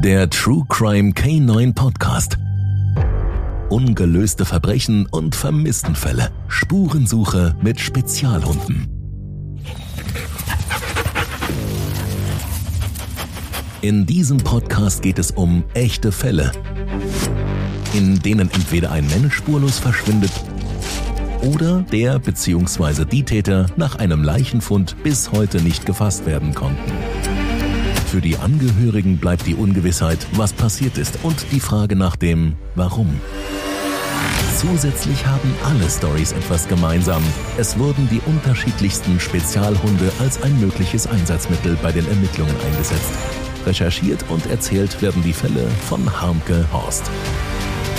Der True Crime K9 Podcast. Ungelöste Verbrechen und Vermisstenfälle. Spurensuche mit Spezialhunden. In diesem Podcast geht es um echte Fälle, in denen entweder ein Mensch spurlos verschwindet oder der bzw. die Täter nach einem Leichenfund bis heute nicht gefasst werden konnten. Für die Angehörigen bleibt die Ungewissheit, was passiert ist und die Frage nach dem Warum. Zusätzlich haben alle Stories etwas gemeinsam. Es wurden die unterschiedlichsten Spezialhunde als ein mögliches Einsatzmittel bei den Ermittlungen eingesetzt. Recherchiert und erzählt werden die Fälle von Harmke Horst.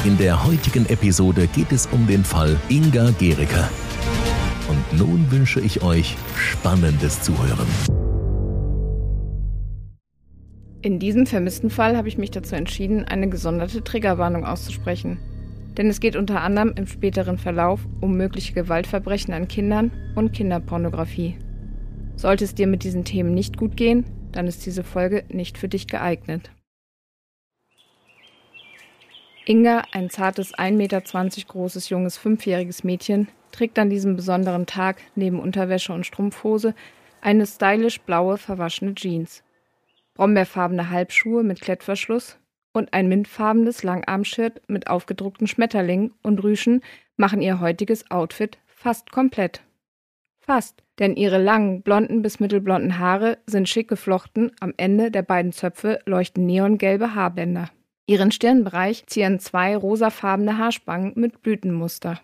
In der heutigen Episode geht es um den Fall Inga Gericke. Und nun wünsche ich euch spannendes Zuhören. In diesem vermissten Fall habe ich mich dazu entschieden, eine gesonderte Triggerwarnung auszusprechen. Denn es geht unter anderem im späteren Verlauf um mögliche Gewaltverbrechen an Kindern und Kinderpornografie. Sollte es dir mit diesen Themen nicht gut gehen, dann ist diese Folge nicht für dich geeignet. Inga, ein zartes 1,20 Meter großes junges fünfjähriges Mädchen, trägt an diesem besonderen Tag neben Unterwäsche und Strumpfhose eine stylisch blaue verwaschene Jeans brombeerfarbene Halbschuhe mit Klettverschluss und ein mintfarbenes Langarmshirt mit aufgedruckten Schmetterlingen und Rüschen machen ihr heutiges Outfit fast komplett. Fast, denn ihre langen, blonden bis mittelblonden Haare sind schick geflochten, am Ende der beiden Zöpfe leuchten neongelbe Haarbänder. Ihren Stirnbereich zieren zwei rosafarbene Haarspangen mit Blütenmuster.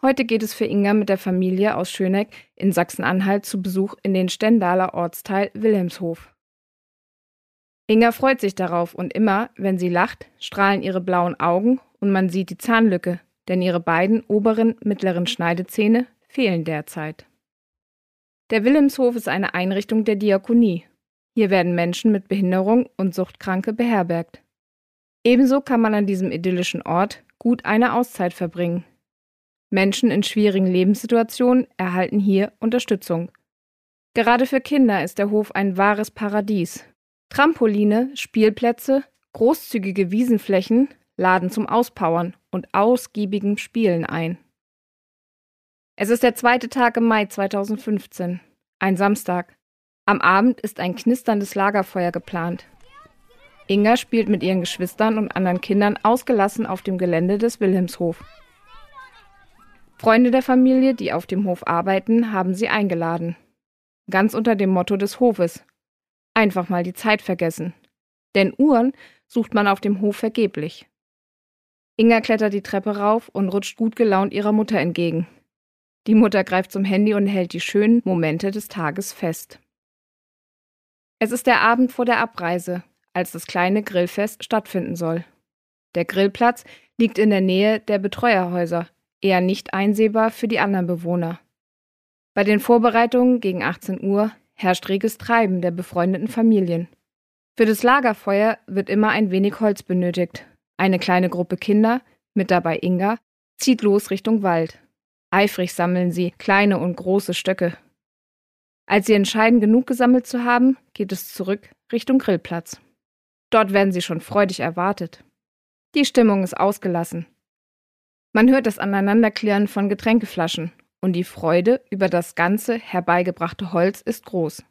Heute geht es für Inga mit der Familie aus Schöneck in Sachsen-Anhalt zu Besuch in den Stendaler Ortsteil Wilhelmshof. Inga freut sich darauf und immer, wenn sie lacht, strahlen ihre blauen Augen und man sieht die Zahnlücke, denn ihre beiden oberen mittleren Schneidezähne fehlen derzeit. Der Wilhelmshof ist eine Einrichtung der Diakonie. Hier werden Menschen mit Behinderung und Suchtkranke beherbergt. Ebenso kann man an diesem idyllischen Ort gut eine Auszeit verbringen. Menschen in schwierigen Lebenssituationen erhalten hier Unterstützung. Gerade für Kinder ist der Hof ein wahres Paradies, Trampoline, Spielplätze, großzügige Wiesenflächen laden zum Auspowern und ausgiebigem Spielen ein. Es ist der zweite Tag im Mai 2015, ein Samstag. Am Abend ist ein knisterndes Lagerfeuer geplant. Inga spielt mit ihren Geschwistern und anderen Kindern ausgelassen auf dem Gelände des Wilhelmshof. Freunde der Familie, die auf dem Hof arbeiten, haben sie eingeladen. Ganz unter dem Motto des Hofes Einfach mal die Zeit vergessen. Denn Uhren sucht man auf dem Hof vergeblich. Inga klettert die Treppe rauf und rutscht gut gelaunt ihrer Mutter entgegen. Die Mutter greift zum Handy und hält die schönen Momente des Tages fest. Es ist der Abend vor der Abreise, als das kleine Grillfest stattfinden soll. Der Grillplatz liegt in der Nähe der Betreuerhäuser, eher nicht einsehbar für die anderen Bewohner. Bei den Vorbereitungen gegen 18 Uhr herrscht reges Treiben der befreundeten Familien. Für das Lagerfeuer wird immer ein wenig Holz benötigt. Eine kleine Gruppe Kinder, mit dabei Inga, zieht los Richtung Wald. Eifrig sammeln sie kleine und große Stöcke. Als sie entscheiden, genug gesammelt zu haben, geht es zurück Richtung Grillplatz. Dort werden sie schon freudig erwartet. Die Stimmung ist ausgelassen. Man hört das Aneinanderklirren von Getränkeflaschen und die Freude über das ganze herbeigebrachte Holz ist groß.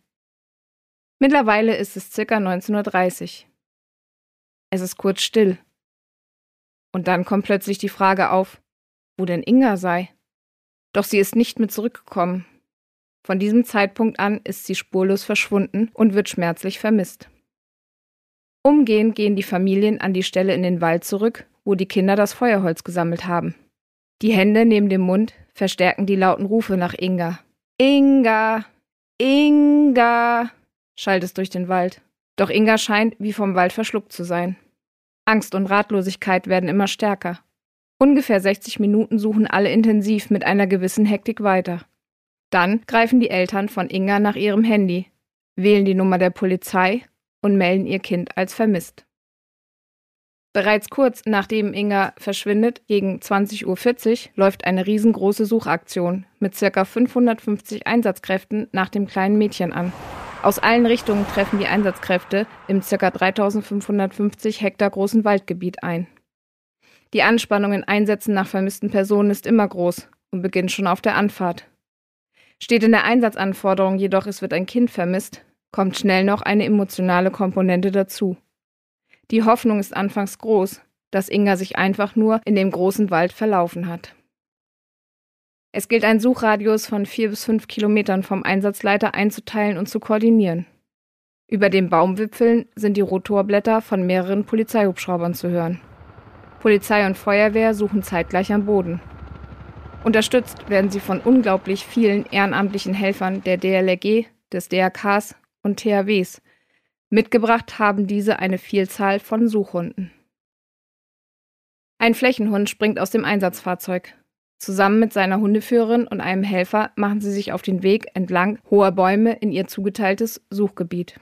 Mittlerweile ist es circa 19.30 Uhr. Es ist kurz still. Und dann kommt plötzlich die Frage auf, wo denn Inga sei. Doch sie ist nicht mehr zurückgekommen. Von diesem Zeitpunkt an ist sie spurlos verschwunden und wird schmerzlich vermisst. Umgehend gehen die Familien an die Stelle in den Wald zurück, wo die Kinder das Feuerholz gesammelt haben. Die Hände neben dem Mund verstärken die lauten Rufe nach Inga. Inga! Inga! schallt es durch den Wald. Doch Inga scheint wie vom Wald verschluckt zu sein. Angst und Ratlosigkeit werden immer stärker. Ungefähr 60 Minuten suchen alle intensiv mit einer gewissen Hektik weiter. Dann greifen die Eltern von Inga nach ihrem Handy, wählen die Nummer der Polizei und melden ihr Kind als vermisst. Bereits kurz nachdem Inga verschwindet, gegen 20.40 Uhr, läuft eine riesengroße Suchaktion mit ca. 550 Einsatzkräften nach dem kleinen Mädchen an. Aus allen Richtungen treffen die Einsatzkräfte im ca. 3550 Hektar großen Waldgebiet ein. Die Anspannung in Einsätzen nach vermissten Personen ist immer groß und beginnt schon auf der Anfahrt. Steht in der Einsatzanforderung jedoch, es wird ein Kind vermisst, kommt schnell noch eine emotionale Komponente dazu. Die Hoffnung ist anfangs groß, dass Inga sich einfach nur in dem großen Wald verlaufen hat. Es gilt ein Suchradius von vier bis fünf Kilometern vom Einsatzleiter einzuteilen und zu koordinieren. Über den Baumwipfeln sind die Rotorblätter von mehreren Polizeihubschraubern zu hören. Polizei und Feuerwehr suchen zeitgleich am Boden. Unterstützt werden sie von unglaublich vielen ehrenamtlichen Helfern der DLRG, des DRKs und THWs. Mitgebracht haben diese eine Vielzahl von Suchhunden. Ein Flächenhund springt aus dem Einsatzfahrzeug. Zusammen mit seiner Hundeführerin und einem Helfer machen sie sich auf den Weg entlang hoher Bäume in ihr zugeteiltes Suchgebiet.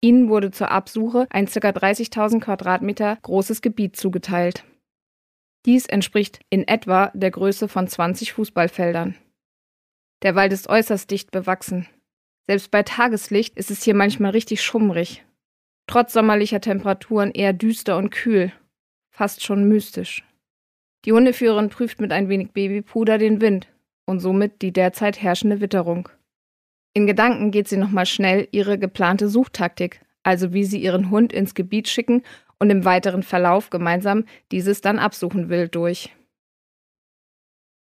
Ihnen wurde zur Absuche ein ca. 30.000 Quadratmeter großes Gebiet zugeteilt. Dies entspricht in etwa der Größe von 20 Fußballfeldern. Der Wald ist äußerst dicht bewachsen. Selbst bei Tageslicht ist es hier manchmal richtig schummrig. Trotz sommerlicher Temperaturen eher düster und kühl, fast schon mystisch. Die Hundeführerin prüft mit ein wenig Babypuder den Wind und somit die derzeit herrschende Witterung. In Gedanken geht sie nochmal schnell ihre geplante Suchtaktik, also wie sie ihren Hund ins Gebiet schicken und im weiteren Verlauf gemeinsam dieses dann absuchen will, durch.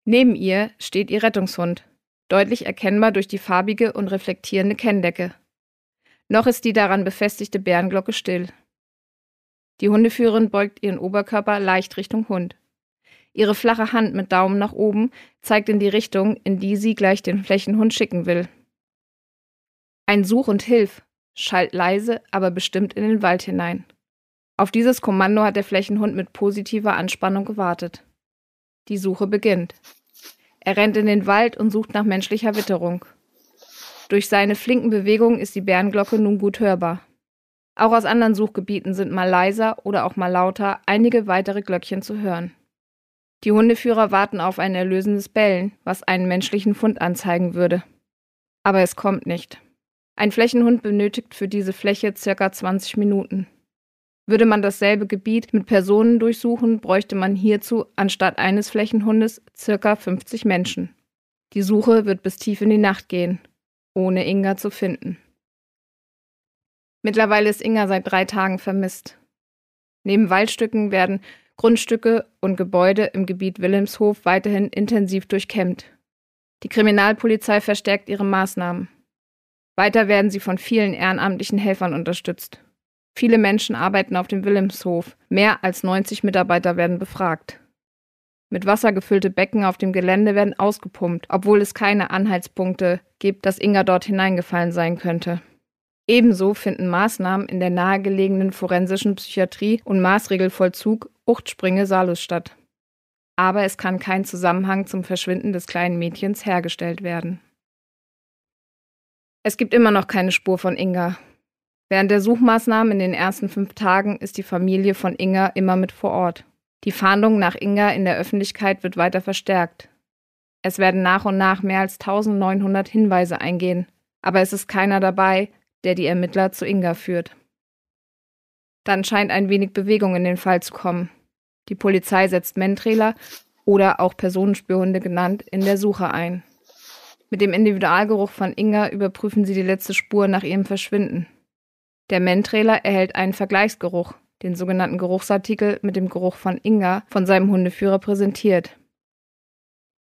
Neben ihr steht ihr Rettungshund, deutlich erkennbar durch die farbige und reflektierende Kenndecke. Noch ist die daran befestigte Bärenglocke still. Die Hundeführerin beugt ihren Oberkörper leicht Richtung Hund. Ihre flache Hand mit Daumen nach oben zeigt in die Richtung, in die sie gleich den Flächenhund schicken will. Ein Such und Hilf schallt leise, aber bestimmt in den Wald hinein. Auf dieses Kommando hat der Flächenhund mit positiver Anspannung gewartet. Die Suche beginnt. Er rennt in den Wald und sucht nach menschlicher Witterung. Durch seine flinken Bewegungen ist die Bärenglocke nun gut hörbar. Auch aus anderen Suchgebieten sind mal leiser oder auch mal lauter einige weitere Glöckchen zu hören. Die Hundeführer warten auf ein erlösendes Bellen, was einen menschlichen Fund anzeigen würde. Aber es kommt nicht. Ein Flächenhund benötigt für diese Fläche circa 20 Minuten. Würde man dasselbe Gebiet mit Personen durchsuchen, bräuchte man hierzu anstatt eines Flächenhundes circa 50 Menschen. Die Suche wird bis tief in die Nacht gehen, ohne Inga zu finden. Mittlerweile ist Inga seit drei Tagen vermisst. Neben Waldstücken werden Grundstücke und Gebäude im Gebiet Wilhelmshof weiterhin intensiv durchkämmt. Die Kriminalpolizei verstärkt ihre Maßnahmen. Weiter werden sie von vielen ehrenamtlichen Helfern unterstützt. Viele Menschen arbeiten auf dem Wilhelmshof. Mehr als 90 Mitarbeiter werden befragt. Mit Wasser gefüllte Becken auf dem Gelände werden ausgepumpt, obwohl es keine Anhaltspunkte gibt, dass Inga dort hineingefallen sein könnte. Ebenso finden Maßnahmen in der nahegelegenen forensischen Psychiatrie und Maßregelvollzug Uchtspringe Salus statt. Aber es kann kein Zusammenhang zum Verschwinden des kleinen Mädchens hergestellt werden. Es gibt immer noch keine Spur von Inga. Während der Suchmaßnahmen in den ersten fünf Tagen ist die Familie von Inga immer mit vor Ort. Die Fahndung nach Inga in der Öffentlichkeit wird weiter verstärkt. Es werden nach und nach mehr als 1900 Hinweise eingehen, aber es ist keiner dabei, der die Ermittler zu Inga führt. Dann scheint ein wenig Bewegung in den Fall zu kommen. Die Polizei setzt Mentrailer oder auch Personenspürhunde genannt in der Suche ein. Mit dem Individualgeruch von Inga überprüfen sie die letzte Spur nach ihrem Verschwinden. Der Mentrailer erhält einen Vergleichsgeruch, den sogenannten Geruchsartikel mit dem Geruch von Inga, von seinem Hundeführer präsentiert.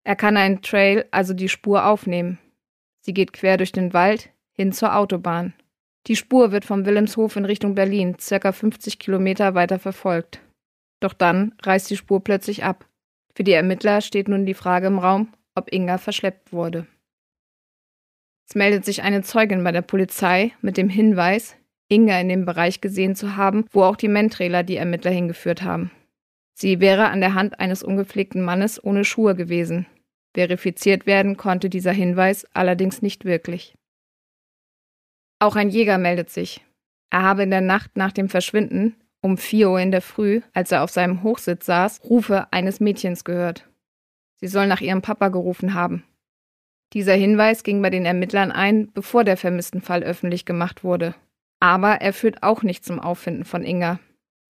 Er kann einen Trail, also die Spur, aufnehmen. Sie geht quer durch den Wald hin zur Autobahn. Die Spur wird vom Wilhelmshof in Richtung Berlin, circa 50 Kilometer weiter verfolgt. Doch dann reißt die Spur plötzlich ab. Für die Ermittler steht nun die Frage im Raum, ob Inga verschleppt wurde. Es meldet sich eine Zeugin bei der Polizei mit dem Hinweis, Inga in dem Bereich gesehen zu haben, wo auch die Mentrailer die Ermittler hingeführt haben. Sie wäre an der Hand eines ungepflegten Mannes ohne Schuhe gewesen. Verifiziert werden konnte dieser Hinweis allerdings nicht wirklich. Auch ein Jäger meldet sich. Er habe in der Nacht nach dem Verschwinden, um 4 Uhr in der Früh, als er auf seinem Hochsitz saß, Rufe eines Mädchens gehört. Sie soll nach ihrem Papa gerufen haben. Dieser Hinweis ging bei den Ermittlern ein, bevor der vermissten Fall öffentlich gemacht wurde. Aber er führt auch nicht zum Auffinden von Inga.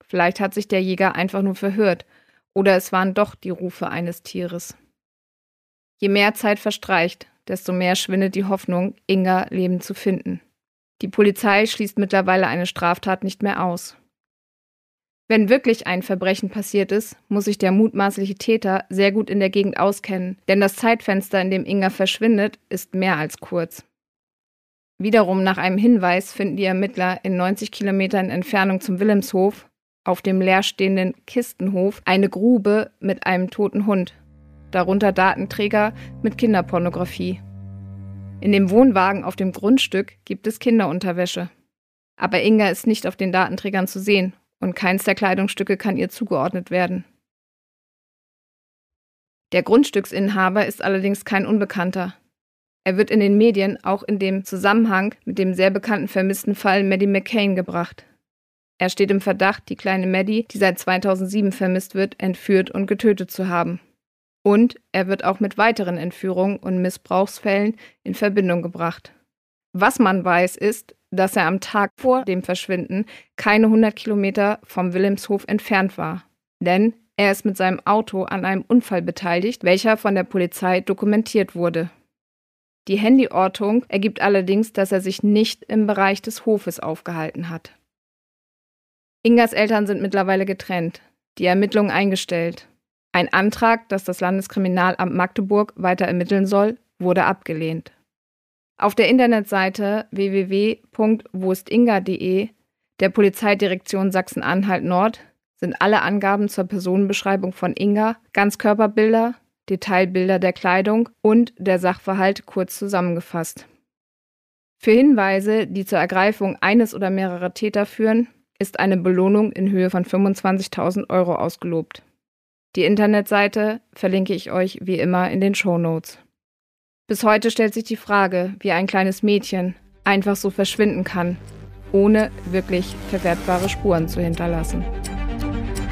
Vielleicht hat sich der Jäger einfach nur verhört, oder es waren doch die Rufe eines Tieres. Je mehr Zeit verstreicht, desto mehr schwindet die Hoffnung, Inga lebend zu finden. Die Polizei schließt mittlerweile eine Straftat nicht mehr aus. Wenn wirklich ein Verbrechen passiert ist, muss sich der mutmaßliche Täter sehr gut in der Gegend auskennen, denn das Zeitfenster, in dem Inga verschwindet, ist mehr als kurz. Wiederum nach einem Hinweis finden die Ermittler in 90 Kilometern Entfernung zum Wilhelmshof auf dem leerstehenden Kistenhof eine Grube mit einem toten Hund, darunter Datenträger mit Kinderpornografie. In dem Wohnwagen auf dem Grundstück gibt es Kinderunterwäsche. Aber Inga ist nicht auf den Datenträgern zu sehen und keins der Kleidungsstücke kann ihr zugeordnet werden. Der Grundstücksinhaber ist allerdings kein Unbekannter. Er wird in den Medien auch in dem Zusammenhang mit dem sehr bekannten vermissten Fall Maddie McCain gebracht. Er steht im Verdacht, die kleine Maddie, die seit 2007 vermisst wird, entführt und getötet zu haben. Und er wird auch mit weiteren Entführungen und Missbrauchsfällen in Verbindung gebracht. Was man weiß, ist, dass er am Tag vor dem Verschwinden keine 100 Kilometer vom Wilhelmshof entfernt war. Denn er ist mit seinem Auto an einem Unfall beteiligt, welcher von der Polizei dokumentiert wurde. Die Handyortung ergibt allerdings, dass er sich nicht im Bereich des Hofes aufgehalten hat. Ingas Eltern sind mittlerweile getrennt, die Ermittlungen eingestellt. Ein Antrag, dass das Landeskriminalamt Magdeburg weiter ermitteln soll, wurde abgelehnt. Auf der Internetseite www.woistinga.de der Polizeidirektion Sachsen-Anhalt Nord sind alle Angaben zur Personenbeschreibung von Inga, Ganzkörperbilder, Detailbilder der Kleidung und der Sachverhalt kurz zusammengefasst. Für Hinweise, die zur Ergreifung eines oder mehrerer Täter führen, ist eine Belohnung in Höhe von 25.000 Euro ausgelobt. Die Internetseite verlinke ich euch wie immer in den Show Notes. Bis heute stellt sich die Frage, wie ein kleines Mädchen einfach so verschwinden kann, ohne wirklich verwertbare Spuren zu hinterlassen.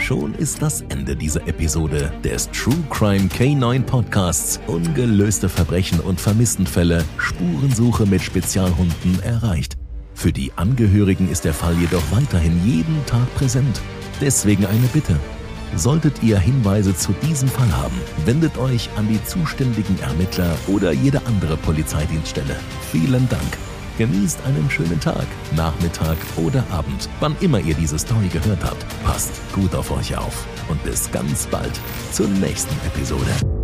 Schon ist das Ende dieser Episode des True Crime K9 Podcasts Ungelöste Verbrechen und Vermisstenfälle Spurensuche mit Spezialhunden erreicht. Für die Angehörigen ist der Fall jedoch weiterhin jeden Tag präsent. Deswegen eine Bitte. Solltet ihr Hinweise zu diesem Fall haben, wendet euch an die zuständigen Ermittler oder jede andere Polizeidienststelle. Vielen Dank. Genießt einen schönen Tag, Nachmittag oder Abend, wann immer ihr diese Story gehört habt. Passt gut auf euch auf und bis ganz bald zur nächsten Episode.